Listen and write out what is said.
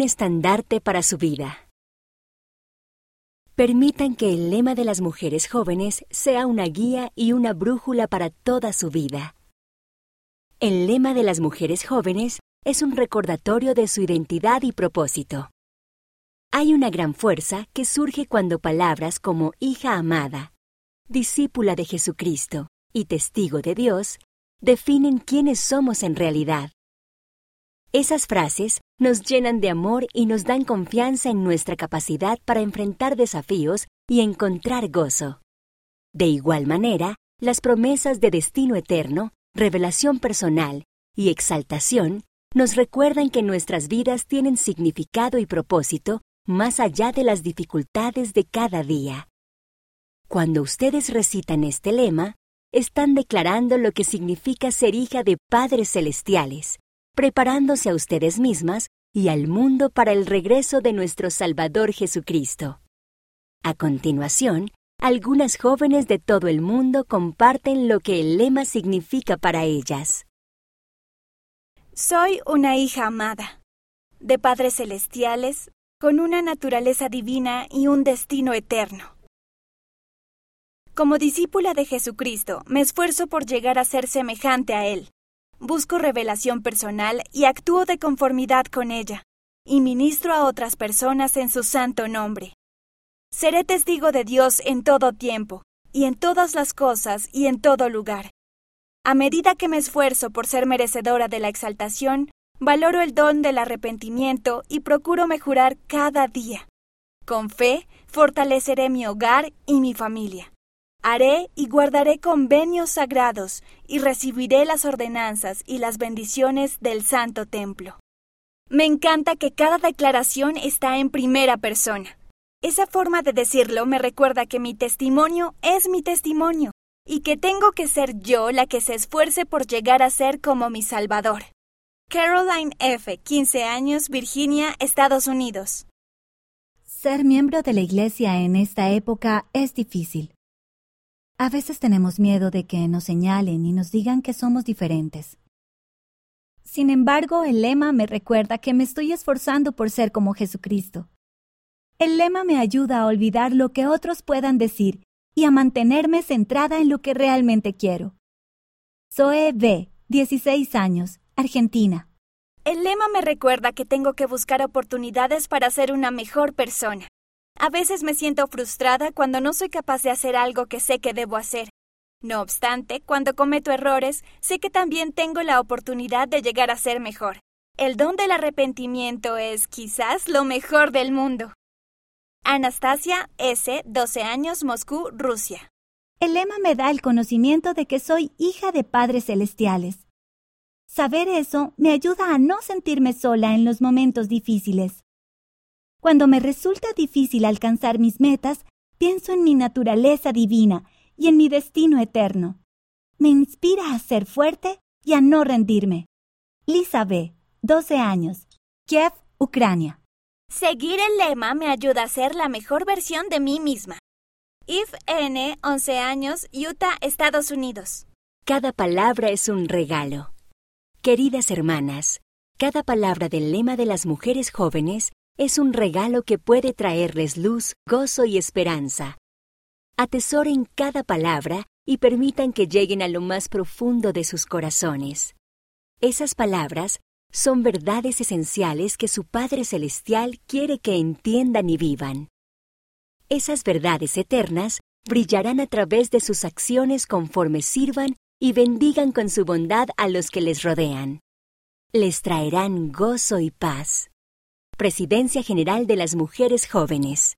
estandarte para su vida. Permitan que el lema de las mujeres jóvenes sea una guía y una brújula para toda su vida. El lema de las mujeres jóvenes es un recordatorio de su identidad y propósito. Hay una gran fuerza que surge cuando palabras como hija amada, discípula de Jesucristo y testigo de Dios definen quiénes somos en realidad. Esas frases nos llenan de amor y nos dan confianza en nuestra capacidad para enfrentar desafíos y encontrar gozo. De igual manera, las promesas de destino eterno, revelación personal y exaltación nos recuerdan que nuestras vidas tienen significado y propósito más allá de las dificultades de cada día. Cuando ustedes recitan este lema, están declarando lo que significa ser hija de padres celestiales, preparándose a ustedes mismas y al mundo para el regreso de nuestro Salvador Jesucristo. A continuación, algunas jóvenes de todo el mundo comparten lo que el lema significa para ellas. Soy una hija amada, de padres celestiales, con una naturaleza divina y un destino eterno. Como discípula de Jesucristo, me esfuerzo por llegar a ser semejante a Él. Busco revelación personal y actúo de conformidad con ella, y ministro a otras personas en su santo nombre. Seré testigo de Dios en todo tiempo, y en todas las cosas y en todo lugar. A medida que me esfuerzo por ser merecedora de la exaltación, Valoro el don del arrepentimiento y procuro mejorar cada día. Con fe, fortaleceré mi hogar y mi familia. Haré y guardaré convenios sagrados y recibiré las ordenanzas y las bendiciones del Santo Templo. Me encanta que cada declaración está en primera persona. Esa forma de decirlo me recuerda que mi testimonio es mi testimonio y que tengo que ser yo la que se esfuerce por llegar a ser como mi Salvador. Caroline F., 15 años, Virginia, Estados Unidos. Ser miembro de la Iglesia en esta época es difícil. A veces tenemos miedo de que nos señalen y nos digan que somos diferentes. Sin embargo, el lema me recuerda que me estoy esforzando por ser como Jesucristo. El lema me ayuda a olvidar lo que otros puedan decir y a mantenerme centrada en lo que realmente quiero. Zoe B., 16 años, Argentina. El lema me recuerda que tengo que buscar oportunidades para ser una mejor persona. A veces me siento frustrada cuando no soy capaz de hacer algo que sé que debo hacer. No obstante, cuando cometo errores, sé que también tengo la oportunidad de llegar a ser mejor. El don del arrepentimiento es quizás lo mejor del mundo. Anastasia S., 12 años, Moscú, Rusia. El lema me da el conocimiento de que soy hija de padres celestiales. Saber eso me ayuda a no sentirme sola en los momentos difíciles. Cuando me resulta difícil alcanzar mis metas, pienso en mi naturaleza divina y en mi destino eterno. Me inspira a ser fuerte y a no rendirme. Lisa B., 12 años, Kiev, Ucrania. Seguir el lema me ayuda a ser la mejor versión de mí misma. If N., 11 años, Utah, Estados Unidos. Cada palabra es un regalo. Queridas hermanas, cada palabra del lema de las mujeres jóvenes es un regalo que puede traerles luz, gozo y esperanza. Atesoren cada palabra y permitan que lleguen a lo más profundo de sus corazones. Esas palabras son verdades esenciales que su Padre Celestial quiere que entiendan y vivan. Esas verdades eternas brillarán a través de sus acciones conforme sirvan y bendigan con su bondad a los que les rodean. Les traerán gozo y paz. Presidencia General de las Mujeres Jóvenes.